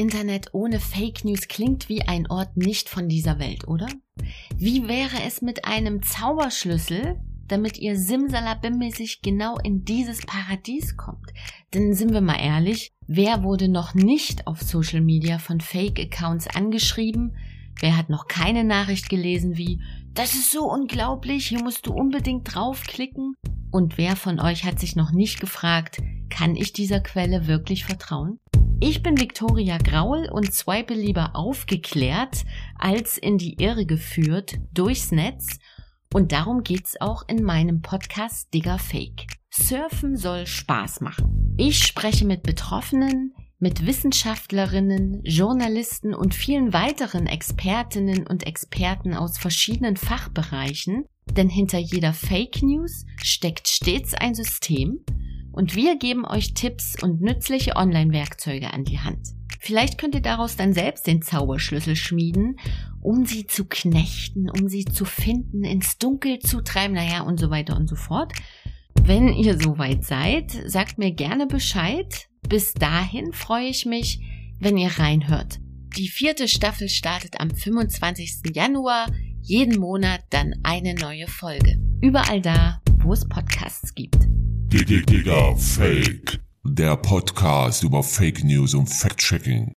Internet ohne Fake News klingt wie ein Ort nicht von dieser Welt, oder? Wie wäre es mit einem Zauberschlüssel, damit ihr simsalabimmäßig genau in dieses Paradies kommt? Denn sind wir mal ehrlich, wer wurde noch nicht auf Social Media von Fake-Accounts angeschrieben? Wer hat noch keine Nachricht gelesen wie, das ist so unglaublich, hier musst du unbedingt draufklicken? Und wer von euch hat sich noch nicht gefragt, kann ich dieser Quelle wirklich vertrauen? Ich bin Viktoria Graul und swipe lieber aufgeklärt als in die Irre geführt durchs Netz. Und darum geht's auch in meinem Podcast Digger Fake. Surfen soll Spaß machen. Ich spreche mit Betroffenen, mit Wissenschaftlerinnen, Journalisten und vielen weiteren Expertinnen und Experten aus verschiedenen Fachbereichen, denn hinter jeder Fake News steckt stets ein System, und wir geben euch Tipps und nützliche Online-Werkzeuge an die Hand. Vielleicht könnt ihr daraus dann selbst den Zauberschlüssel schmieden, um sie zu knechten, um sie zu finden, ins Dunkel zu treiben, naja, und so weiter und so fort. Wenn ihr soweit seid, sagt mir gerne Bescheid. Bis dahin freue ich mich, wenn ihr reinhört. Die vierte Staffel startet am 25. Januar, jeden Monat dann eine neue Folge. Überall da, wo es Podcasts gibt. Digga Fake. Der Podcast über Fake News und Fact-Checking.